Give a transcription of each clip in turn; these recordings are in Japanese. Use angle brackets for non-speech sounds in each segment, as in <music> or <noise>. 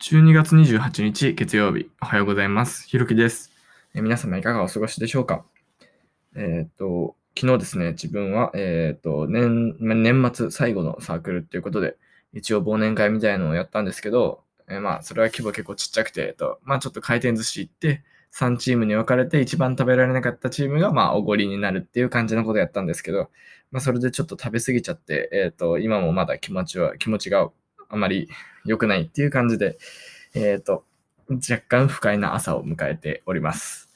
12月28日月曜日、おはようございます。ひろきです。え皆様いかがお過ごしでしょうか？えーっと、昨日ですね、自分は、えーっと、年、年末最後のサークルっていうことで、一応忘年会みたいのをやったんですけど、えーまあ、それは規模結構ちっちゃくて、えっと、まあ、ちょっと回転寿司行って、3チームに分かれて一番食べられなかったチームが、まあ、おごりになるっていう感じのことやったんですけど、まあ、それでちょっと食べ過ぎちゃって、えーっと、今もまだ気持ちは、気持ちがあまり良くないっていう感じで、えっ、と、若干不快な朝を迎えております。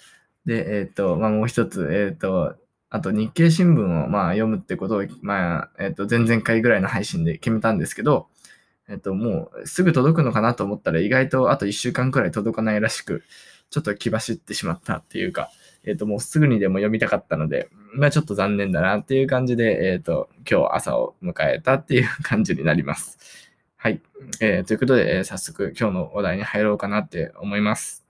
で、えっ、と、まあ、もう一つ、えっ、と、あと日経新聞をまあ読むってことを、まあ、えっ、と、前々回ぐらいの配信で決めたんですけど、えっ、と、もうすぐ届くのかなと思ったら意外とあと1週間くらい届かないらしく、ちょっと気走ってしまったっていうか、えっ、と、もうすぐにでも読みたかったので、まあちょっと残念だなっていう感じで、えっ、と、今日朝を迎えたっていう感じになります。はい。えーということで、えー早速今日のお題に入ろうかなって思います。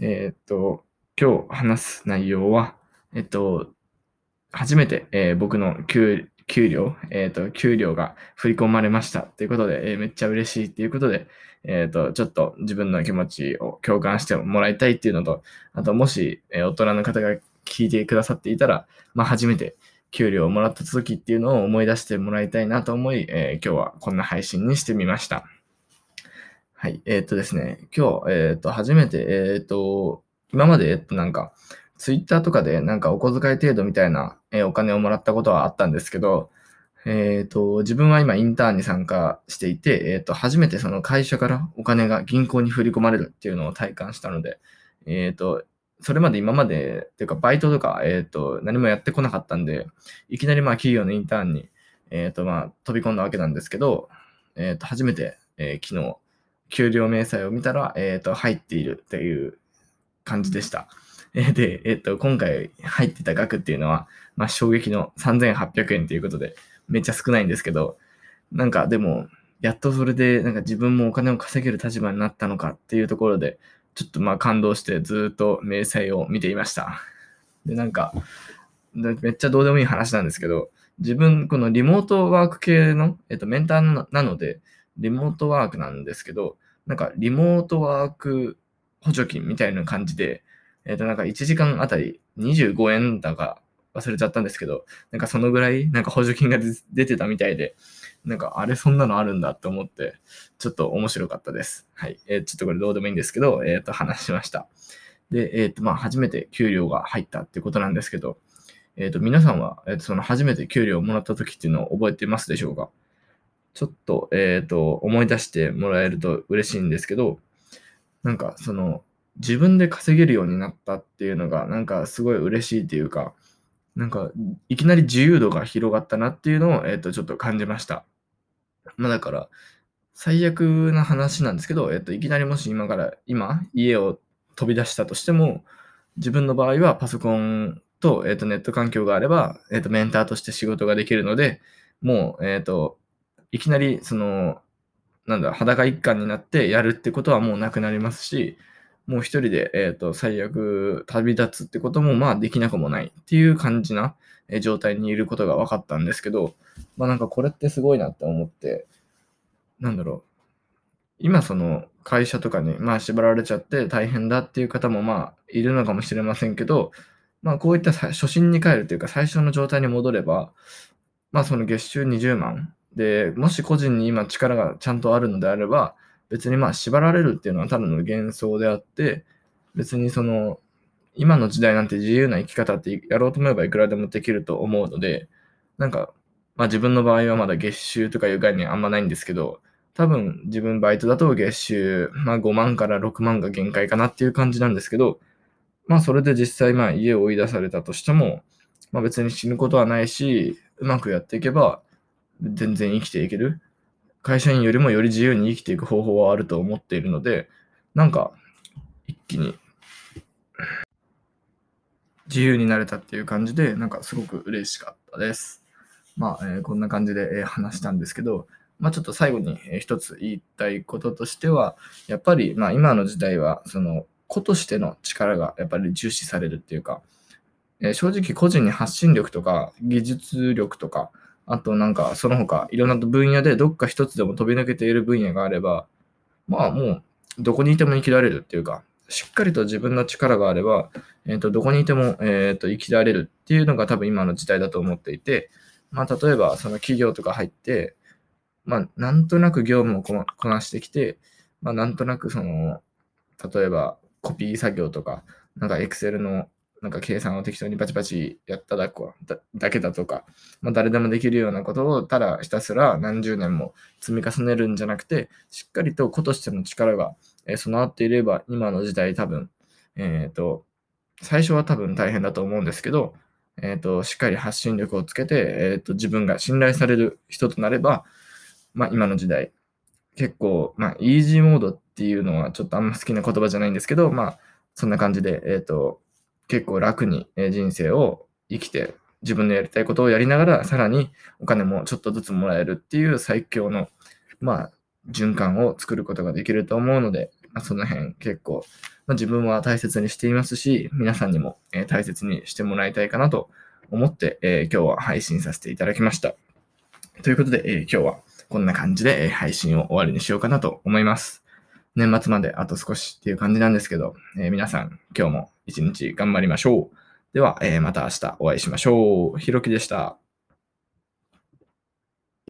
えーっと、今日話す内容は、えっと、初めて、えー僕の給給料、えーっと、給料が振り込まれましたっていうことで、えーめっちゃ嬉しいっていうことで、えーっと、ちょっと自分の気持ちを共感してもらいたいっていうのと、あと、もし、えー大人の方が聞いてくださっていたら、まあ、初めて給料をもらった時っていうのを思い出してもらいたいなと思い、えー今日はこんな配信にしてみました。はい。えーっとですね、今日、えーっと、初めて、えっと、今まで、えっと、なんか、ツイッターとかで、なんか、お小遣い程度みたいな、えお金をもらったことはあったんですけど、えーっと、自分は今、インターンに参加していて、えーっと、初めてその会社からお金が銀行に振り込まれるっていうのを体感したので、えーっと、それまで今まで、っていうか、バイトとか、えーっと、何もやってこなかったんで、いきなり、まあ、企業のインターンに、えーっと、まあ、飛び込んだわけなんですけど、えーっと、初めて、えー昨日、給料明細を見たら、えっ、と、入っているっていう感じでした。えー <laughs> で、えっ、と、今回入ってた額っていうのは、まあ、衝撃の3800円ということで、めっちゃ少ないんですけど、なんかでも、やっとそれで、なんか自分もお金を稼げる立場になったのかっていうところで、ちょっとまあ感動してずっと明細を見ていました。で、なんか、めっちゃどうでもいい話なんですけど、自分、このリモートワーク系の、えっ、と、メンターなので、リモートワークなんですけど、なんかリモートワーク補助金みたいな感じで、えっ、と、なんか1時間あたり25円だか忘れちゃったんですけど、なんかそのぐらい、なんか補助金が出てたみたいで、なんかあれそんなのあるんだって思って、ちょっと面白かったです。はい。えーちょっとこれどうでもいいんですけど、えっ、と、話しました。で、えっ、と、まあ、初めて給料が入ったってことなんですけど、えっ、と、皆さんは、えーと、その初めて給料をもらった時っていうのを覚えていますでしょうか？ちょっと、えっ、と、思い出してもらえると嬉しいんですけど、なんか、その、自分で稼げるようになったっていうのが、なんかすごい嬉しいっていうか、なんか、いきなり自由度が広がったなっていうのを、えっ、と、ちょっと感じました。まあ、だから、最悪な話なんですけど、えっ、と、いきなりもし今から、今、家を飛び出したとしても、自分の場合はパソコンと,、えっとネット環境があれば、えっとメンターとして仕事ができるので、もう、えっといきなりその、なんだ、裸一貫になってやるってことはもうなくなりますし、もう一人で、えっと最悪旅立つってこともまあできなくもないっていう感じなえ状態にいることが分かったんですけど、まあなんかこれってすごいなって思って、なんだろう。今その会社とかにまあ縛られちゃって大変だっていう方もまあいるのかもしれませんけど、まあこういった初心に帰るというか最初の状態に戻れば、まあその月収20万で、もし個人に今力がちゃんとあるのであれば、別にまあ縛られるっていうのはただの幻想であって、別にその今の時代なんて自由な生き方ってやろうと思えばいくらでもできると思うので、なんか、まあ自分の場合はまだ月収とかいう概念あんまないんですけど、多分自分バイトだと月収、まあ5万から6万が限界かなっていう感じなんですけど、まあそれで実際まあ家を追い出されたとしても、まあ別に死ぬことはないし、うまくやっていけば全然生きていける。会社員よりもより自由に生きていく方法はあると思っているので、なんか一気に自由になれたっていう感じで、なんかすごく嬉しかったです。まあ、えーこんな感じで、えー話したんですけど、まあちょっと最後に、えー一つ言いたいこととしては、やっぱり、まあ今の時代は、その、子としての力がやっぱり重視されるっていうか、えー正直個人に発信力とか技術力とか、あとなんかその他いろんな分野でどっか一つでも飛び抜けている分野があれば、まあもう、どこにいても生きられるっていうか、しっかりと自分の力があれば、えっ、ー、と、どこにいても、えっ、ー、と、生きられるっていうのが多分今の時代だと思っていて、まあ、例えば、その企業とか入って、まあ、なんとなく業務をこなしてきて、まあ、なんとなくその、例えば、コピー作業とか、なんか Excel のなんか計算を適当にバチバチやっただだけだとか、まあ、誰でもできるようなことをただひたすら何十年も積み重ねるんじゃなくて、しっかりと子としての力が、え、備わっていれば、今の時代多分、えっ、ー、と、最初は多分大変だと思うんですけど、えっ、ー、と、しっかり発信力をつけて、えっ、と、自分が信頼される人となれば、まあ、今の時代、結構、まあ、イージーモードっていうのはちょっとあんま好きな言葉じゃないんですけど、まあ、そんな感じで、えっ、と、結構楽に人生を生きて、自分のやりたいことをやりながら、さらにお金もちょっとずつもらえるっていう最強の、まあ、循環を作ることができると思うので、まあ、その辺結構、まあ、自分は大切にしていますし、皆さんにも、え大切にしてもらいたいかなと思って、えー、今日は配信させていただきました。ということで、えー、今日はこんな感じで配信を終わりにしようかなと思います。年末まであと少しっていう感じなんですけど、えー、皆さん今日も一日頑張りましょう。では、えー、また明日お会いしましょう。ひろきでした。